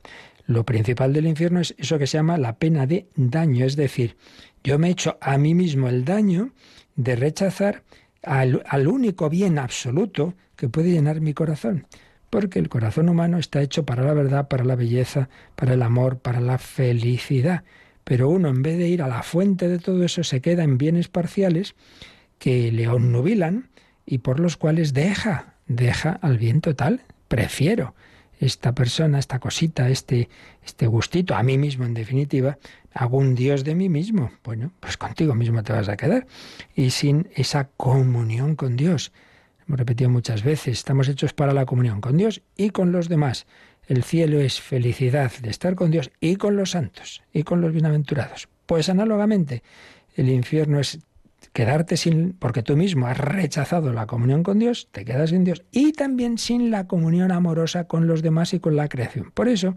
lo principal del infierno es eso que se llama la pena de daño, es decir, yo me he hecho a mí mismo el daño de rechazar al, único bien absoluto que puede llenar mi corazón. Porque el corazón humano está hecho para la verdad, para la belleza, para el amor, para la felicidad. Pero uno, en vez de ir a la fuente de todo eso, se queda en bienes parciales que le onnubilan y por los cuales deja, deja al bien total. Prefiero esta persona, esta cosita, este, este gustito, a mí mismo en definitiva, hago un Dios de mí mismo. Bueno, pues contigo mismo te vas a quedar. Y sin esa comunión con Dios. Hemos repetido muchas veces, estamos hechos para la comunión con Dios y con los demás. El cielo es felicidad de estar con Dios y con los santos y con los bienaventurados. Pues análogamente, el infierno es quedarte sin, porque tú mismo has rechazado la comunión con Dios, te quedas sin Dios y también sin la comunión amorosa con los demás y con la creación. Por eso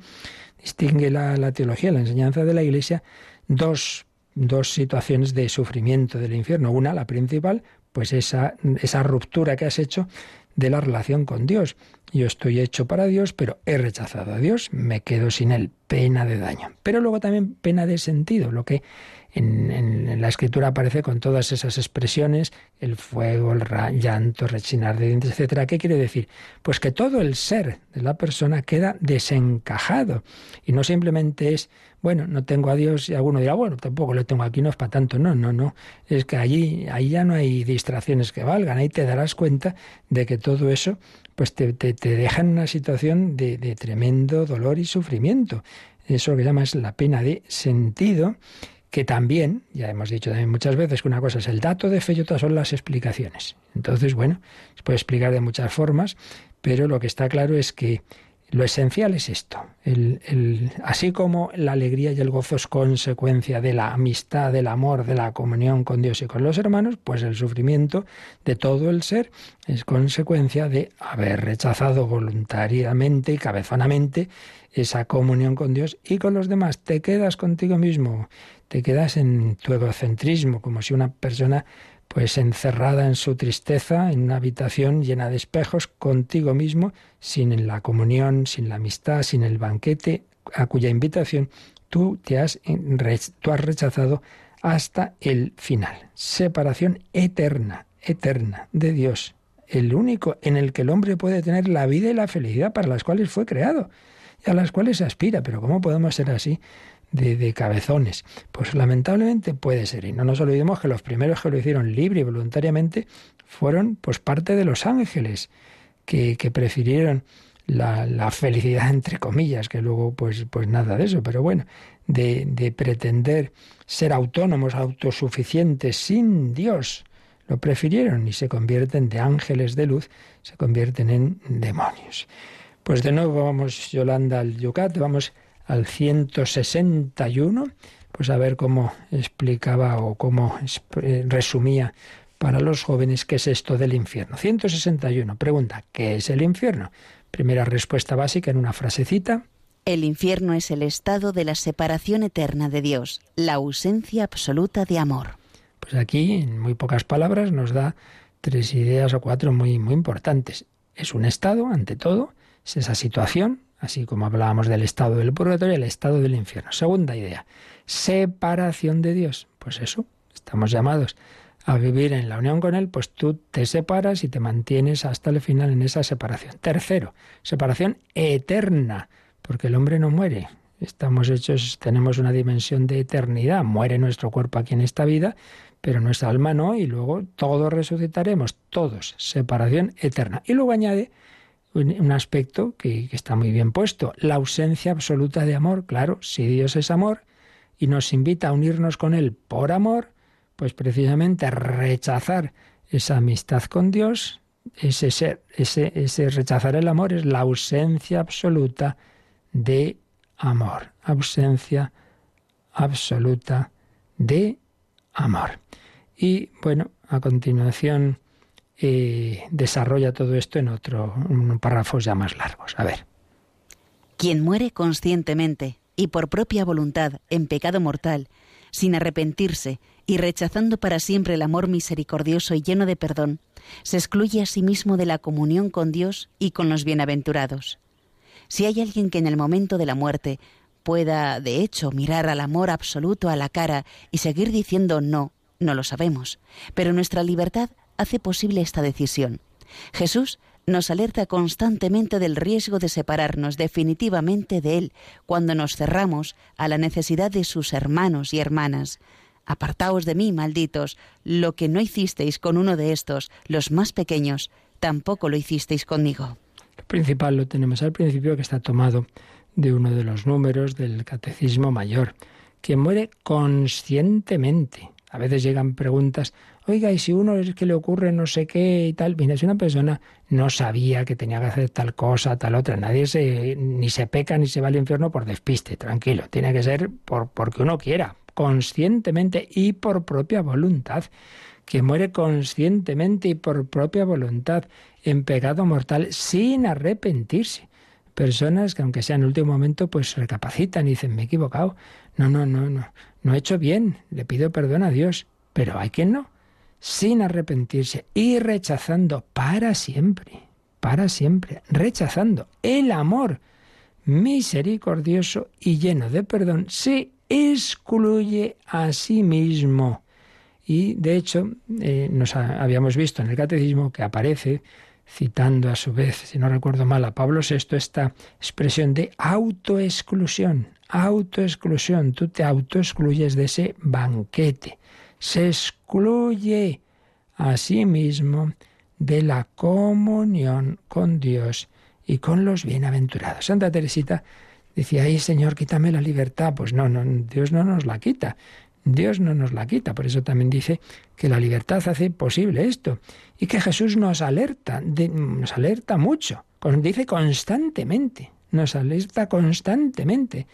distingue la, teología, la enseñanza de la Iglesia, dos, dos situaciones de sufrimiento del infierno. Una, la principal, pues esa, esa ruptura que has hecho de la relación con Dios. Yo estoy hecho para Dios, pero he rechazado a Dios, me quedo sin él, pena de daño. Pero luego también pena de sentido, lo que en, la escritura aparece con todas esas expresiones, el fuego, el llanto, rechinar de dientes, etcétera. ¿Qué quiere decir? Pues que todo el ser de la persona queda desencajado y no simplemente es, bueno, no tengo a Dios y alguno dirá, bueno, tampoco lo tengo aquí, no es para tanto. No, no, no. Es que allí, ahí ya no hay distracciones que valgan. Ahí te darás cuenta de que todo eso pues te, te, deja en una situación de, de tremendo dolor y sufrimiento. Eso que llamas la pena de sentido que también, ya hemos dicho también muchas veces que una cosa es el dato de fe y otra son las explicaciones. Entonces, bueno, se puede explicar de muchas formas, pero lo que está claro es que lo esencial es esto. El, así como la alegría y el gozo es consecuencia de la amistad, del amor, de la comunión con Dios y con los hermanos, pues el sufrimiento de todo el ser es consecuencia de haber rechazado voluntariamente y cabezonamente esa comunión con Dios y con los demás. Te quedas contigo mismo, te quedas en tu egocentrismo, como si una persona pues encerrada en su tristeza, en una habitación llena de espejos, contigo mismo, sin la comunión, sin la amistad, sin el banquete, a cuya invitación tú te has, tú has rechazado hasta el final. Separación eterna, eterna de Dios, el único en el que el hombre puede tener la vida y la felicidad para las cuales fue creado y a las cuales aspira. Pero ¿cómo podemos ser así de, cabezones. Pues lamentablemente puede ser. Y no nos olvidemos que los primeros que lo hicieron libre y voluntariamente fueron pues parte de los ángeles, que, que prefirieron la, la, felicidad entre comillas, que luego pues, pues nada de eso, pero bueno, de, de pretender ser autónomos, autosuficientes sin Dios. Lo prefirieron y se convierten de ángeles de luz, se convierten en demonios. Pues de nuevo vamos, Yolanda, al Yucat, vamos al 161, pues a ver cómo explicaba o cómo eh, resumía para los jóvenes qué es esto del infierno. 161. Pregunta, ¿qué es el infierno? Primera respuesta básica en una frasecita. El infierno es el estado de la separación eterna de Dios, la ausencia absoluta de amor. Pues aquí, en muy pocas palabras, nos da tres ideas o cuatro muy, muy importantes. Es un estado, ante todo, es esa situación, así como hablábamos del estado del purgatorio, el estado del infierno. Segunda idea, separación de Dios. Pues eso, estamos llamados a vivir en la unión con Él, pues tú te separas y te mantienes hasta el final en esa separación. Tercero, separación eterna, porque el hombre no muere. Estamos hechos, tenemos una dimensión de eternidad. Muere nuestro cuerpo aquí en esta vida, pero nuestra alma no, y luego todos resucitaremos, todos. Separación eterna. Y luego añade un, aspecto que, está muy bien puesto, la ausencia absoluta de amor. Claro, si Dios es amor y nos invita a unirnos con Él por amor, pues precisamente rechazar esa amistad con Dios, ese, ser, ese, ese rechazar el amor es la ausencia absoluta de amor, ausencia absoluta de amor. Y bueno, a continuación desarrolla todo esto en otro, en párrafos ya más largos. A ver. Quien muere conscientemente y por propia voluntad en pecado mortal, sin arrepentirse y rechazando para siempre el amor misericordioso y lleno de perdón, se excluye a sí mismo de la comunión con Dios y con los bienaventurados. Si hay alguien que en el momento de la muerte pueda, de hecho, mirar al amor absoluto a la cara y seguir diciendo no, no lo sabemos, pero nuestra libertad hace posible esta decisión. Jesús nos alerta constantemente del riesgo de separarnos definitivamente de Él cuando nos cerramos a la necesidad de sus hermanos y hermanas. Apartaos de mí, malditos, lo que no hicisteis con uno de estos, los más pequeños, tampoco lo hicisteis conmigo. Lo principal lo tenemos al principio que está tomado de uno de los números del Catecismo Mayor, que muere conscientemente. A veces llegan preguntas, oiga, y si uno es que le ocurre no sé qué y tal, mira, si una persona no sabía que tenía que hacer tal cosa, tal otra, nadie se, ni se peca ni se va al infierno por despiste, tranquilo, tiene que ser por, porque uno quiera, conscientemente y por propia voluntad, que muere conscientemente y por propia voluntad en pecado mortal sin arrepentirse. Personas que aunque sea en último momento pues recapacitan y dicen me he equivocado, no, no, no, no, no he hecho bien, le pido perdón a Dios, pero hay quien no, sin arrepentirse y rechazando para siempre, para siempre, rechazando el amor misericordioso y lleno de perdón, se excluye a sí mismo. Y de hecho, eh, nos habíamos visto en el catecismo que aparece, citando a su vez, si no recuerdo mal, a Pablo VI, esta expresión de autoexclusión. Autoexclusión. Tú te autoexcluyes de ese banquete se excluye a sí mismo de la comunión con Dios y con los bienaventurados. Santa Teresita decía, ay Señor, quítame la libertad. Pues no, no, Dios no nos la quita. Dios no nos la quita. Por eso también dice que la libertad hace posible esto. Y que Jesús nos alerta, nos alerta mucho. Dice constantemente, nos alerta constantemente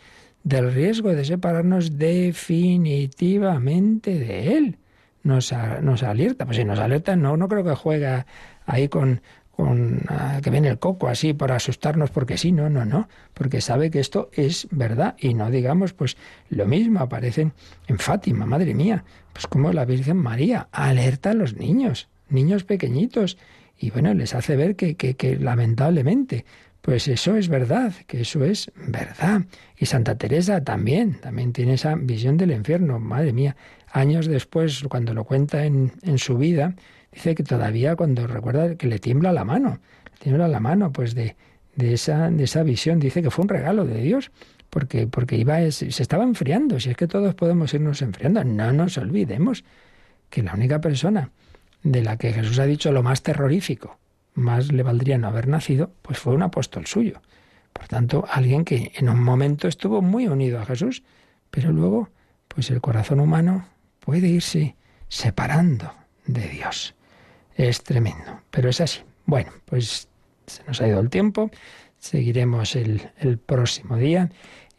del riesgo de separarnos definitivamente de Él. Nos, nos alerta, pues si nos alerta, no, no creo que juega ahí con, con ah, que viene el coco así por asustarnos porque sí, no, no, no, porque sabe que esto es verdad y no digamos pues lo mismo aparecen en Fátima, madre mía, pues como la Virgen María alerta a los niños, niños pequeñitos y bueno, les hace ver que, que lamentablemente pues eso es verdad, que eso es verdad. Y Santa Teresa también, también tiene esa visión del infierno. Madre mía, años después, cuando lo cuenta en, en su vida, dice que todavía cuando recuerda que le tiembla la mano, le tiembla la mano, pues de, de, esa, de esa visión, dice que fue un regalo de Dios, porque, porque iba, se estaba enfriando. Si es que todos podemos irnos enfriando, no nos olvidemos que la única persona de la que Jesús ha dicho lo más terrorífico, más le valdría no haber nacido, pues fue un apóstol suyo. Por tanto, alguien que en un momento estuvo muy unido a Jesús, pero luego, pues el corazón humano puede irse separando de Dios. Es tremendo, pero es así. Bueno, pues se nos ha ido el tiempo, seguiremos el, el próximo día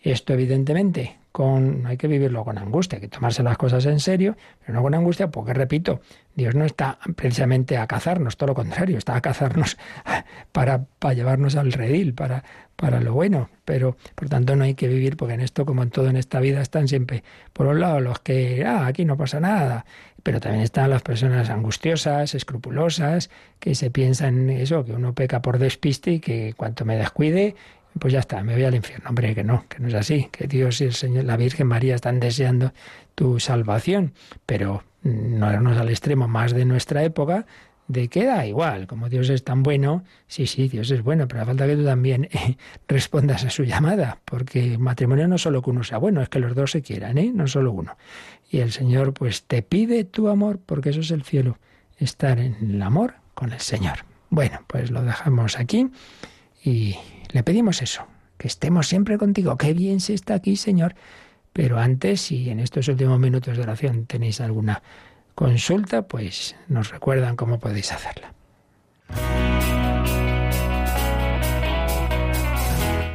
Esto evidentemente con, hay que vivirlo con angustia, hay que tomarse las cosas en serio, pero no con angustia, porque repito, Dios no está precisamente a cazarnos, todo lo contrario, está a cazarnos (laughs) para, para llevarnos al redil, para, para lo bueno, pero por tanto no hay que vivir, porque en esto, como en todo en esta vida, están siempre, por un lado, los que, ah, aquí no pasa nada, pero también están las personas angustiosas, escrupulosas, que se piensan eso, que uno peca por despiste y que cuanto me descuide, pues ya está, me voy al infierno. Hombre, que no, que no es así, que Dios y el Señor, la Virgen María están deseando tu salvación, pero no irnos al extremo más de nuestra época, de que da igual, como Dios es tan bueno, sí, sí, Dios es bueno, pero falta que tú también eh, (laughs) respondas a su llamada, porque el matrimonio no es solo que uno sea bueno, es que los dos se quieran, ¿eh? no solo uno. Y el Señor pues te pide tu amor, porque eso es el cielo, estar en el amor con el Señor. Bueno, pues lo dejamos aquí y le pedimos eso, que estemos siempre contigo. Qué bien se está aquí, Señor. Pero antes, si en estos últimos minutos de oración tenéis alguna consulta, pues nos recuerdan cómo podéis hacerla.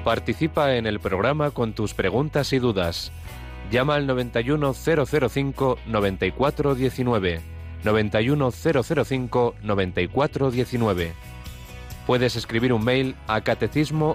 Participa en el programa con tus preguntas y dudas. Llama al 91005 9419. 91005 9419 Puedes escribir un mail a catecismo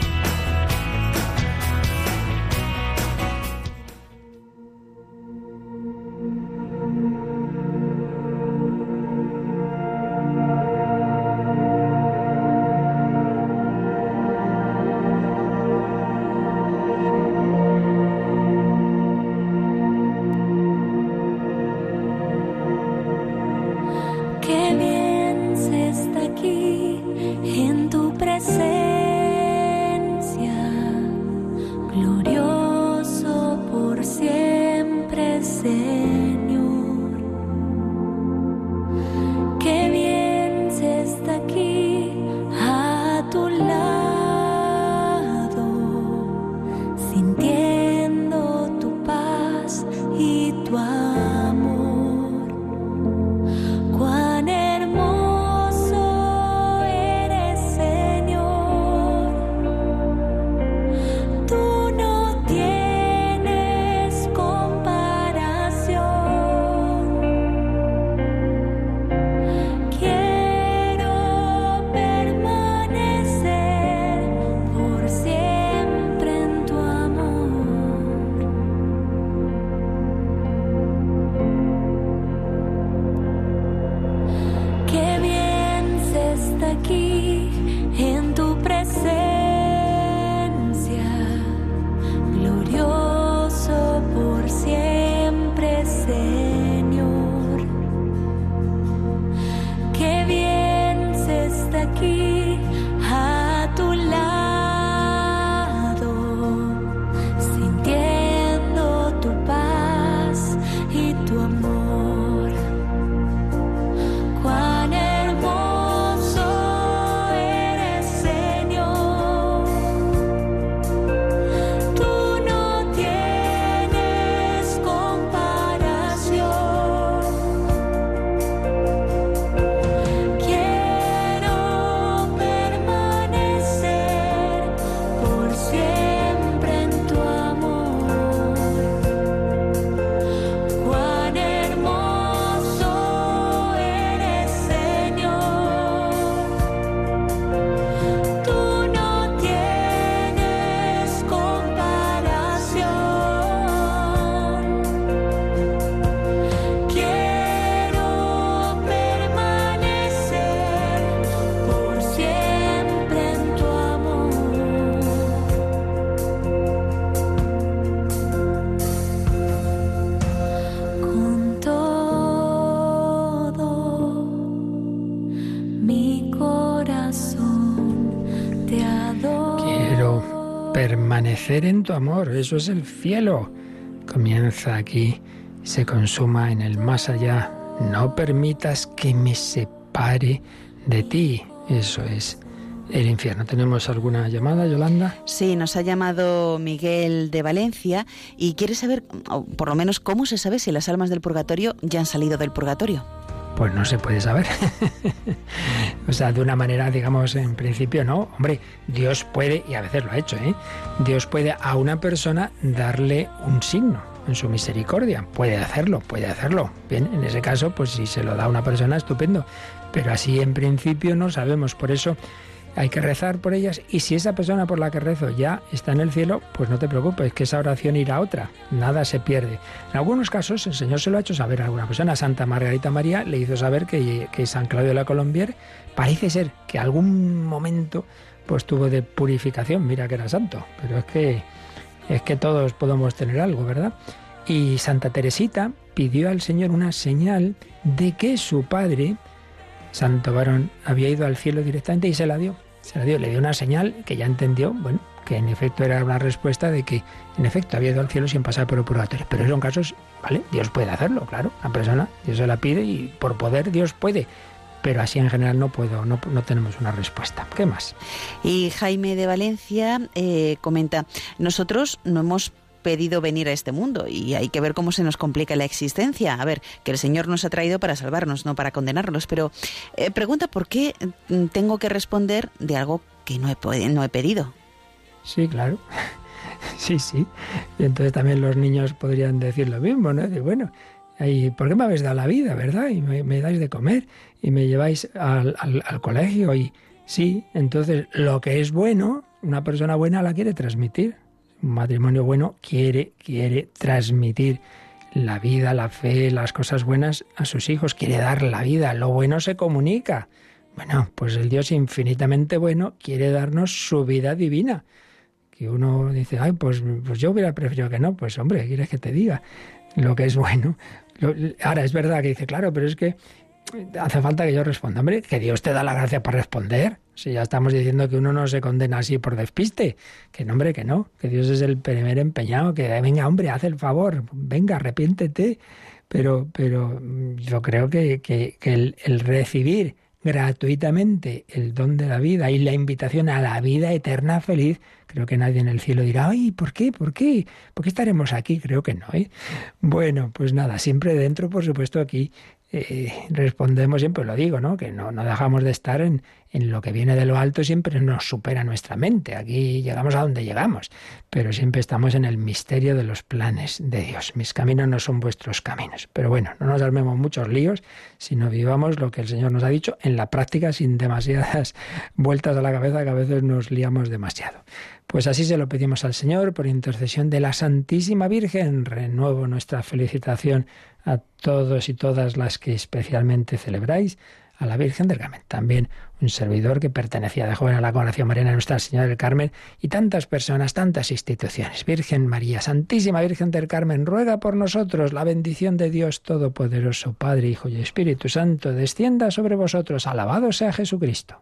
en tu amor, eso es el cielo. Comienza aquí, se consuma en el más allá. No permitas que me separe de ti. Eso es el infierno. ¿Tenemos alguna llamada, Yolanda? Sí, nos ha llamado Miguel de Valencia y quiere saber, por lo menos, cómo se sabe si las almas del purgatorio ya han salido del purgatorio. Pues no se puede saber. (laughs) o sea, de una manera, digamos, en principio no. Hombre, Dios puede, y a veces lo ha hecho, ¿eh? Dios puede a una persona darle un signo en su misericordia. Puede hacerlo, puede hacerlo. Bien, en ese caso, pues si se lo da a una persona, estupendo. Pero así en principio no sabemos. Por eso hay que rezar por ellas y si esa persona por la que rezo ya está en el cielo, pues no te preocupes, que esa oración irá a otra, nada se pierde. En algunos casos el Señor se lo ha hecho saber a alguna persona, Santa Margarita María le hizo saber que, que San Claudio de la Colombier parece ser que algún momento pues tuvo de purificación, mira que era santo, pero es que es que todos podemos tener algo, ¿verdad? Y Santa Teresita pidió al Señor una señal de que su padre santo varón había ido al cielo directamente y se la dio. Se la dio, le dio una señal que ya entendió, bueno, que en efecto era una respuesta de que en efecto había ido al cielo sin pasar por el purgatorio. Pero son casos, ¿vale? Dios puede hacerlo, claro. La persona, Dios se la pide y por poder Dios puede. Pero así en general no puedo, no, no tenemos una respuesta. ¿Qué más? Y Jaime de Valencia eh, comenta, nosotros no hemos pedido venir a este mundo y hay que ver cómo se nos complica la existencia. A ver, que el Señor nos ha traído para salvarnos, no para condenarnos, pero eh, pregunta por qué mm, tengo que responder de algo que no he, no he pedido. Sí, claro. (laughs) sí, sí. Y entonces también los niños podrían decir lo mismo, ¿no? De, bueno, ¿por qué me habéis dado la vida, verdad? Y me, dais de comer y me lleváis al, al colegio y sí, entonces lo que es bueno, una persona buena la quiere transmitir un matrimonio bueno quiere, quiere transmitir la vida, la fe, las cosas buenas a sus hijos, quiere dar la vida, lo bueno se comunica. Bueno, pues el Dios infinitamente bueno quiere darnos su vida divina. Que uno dice, ay, pues, pues yo hubiera preferido que no. Pues hombre, ¿quieres que te diga lo que es bueno? ahora es verdad que dice, claro, pero es que hace falta que yo responda. Hombre, que Dios te da la gracia para responder. Si ya estamos diciendo que uno no se condena así por despiste, que no, hombre, que no, que Dios es el primer empeñado, que venga, hombre, haz el favor, venga, arrepiéntete. Pero, pero yo creo que, que, el, el recibir gratuitamente el don de la vida y la invitación a la vida eterna feliz, creo que nadie en el cielo dirá, ay, ¿por qué? ¿Por qué? ¿Por qué estaremos aquí? Creo que no. ¿eh? Bueno, pues nada, siempre dentro, por supuesto, aquí eh, respondemos siempre, lo digo, ¿no? que no, no dejamos de estar en, en lo que viene de lo alto, siempre nos supera nuestra mente. Aquí llegamos a donde llegamos, pero siempre estamos en el misterio de los planes de Dios. Mis caminos no son vuestros caminos. Pero bueno, no nos armemos muchos líos, sino vivamos lo que el Señor nos ha dicho en la práctica sin demasiadas (laughs) vueltas a la cabeza que a veces nos liamos demasiado. Pues así se lo pedimos al Señor por intercesión de la Santísima Virgen. Renuevo nuestra felicitación a todos y todas las que especialmente celebráis a la Virgen del Carmen. También un servidor que pertenecía de joven a la Congregación Mariana Nuestra Señora del Carmen y tantas personas, tantas instituciones. Virgen María, Santísima Virgen del Carmen, ruega por nosotros la bendición de Dios Todopoderoso, Padre, Hijo y Espíritu Santo, descienda sobre vosotros. Alabado sea Jesucristo.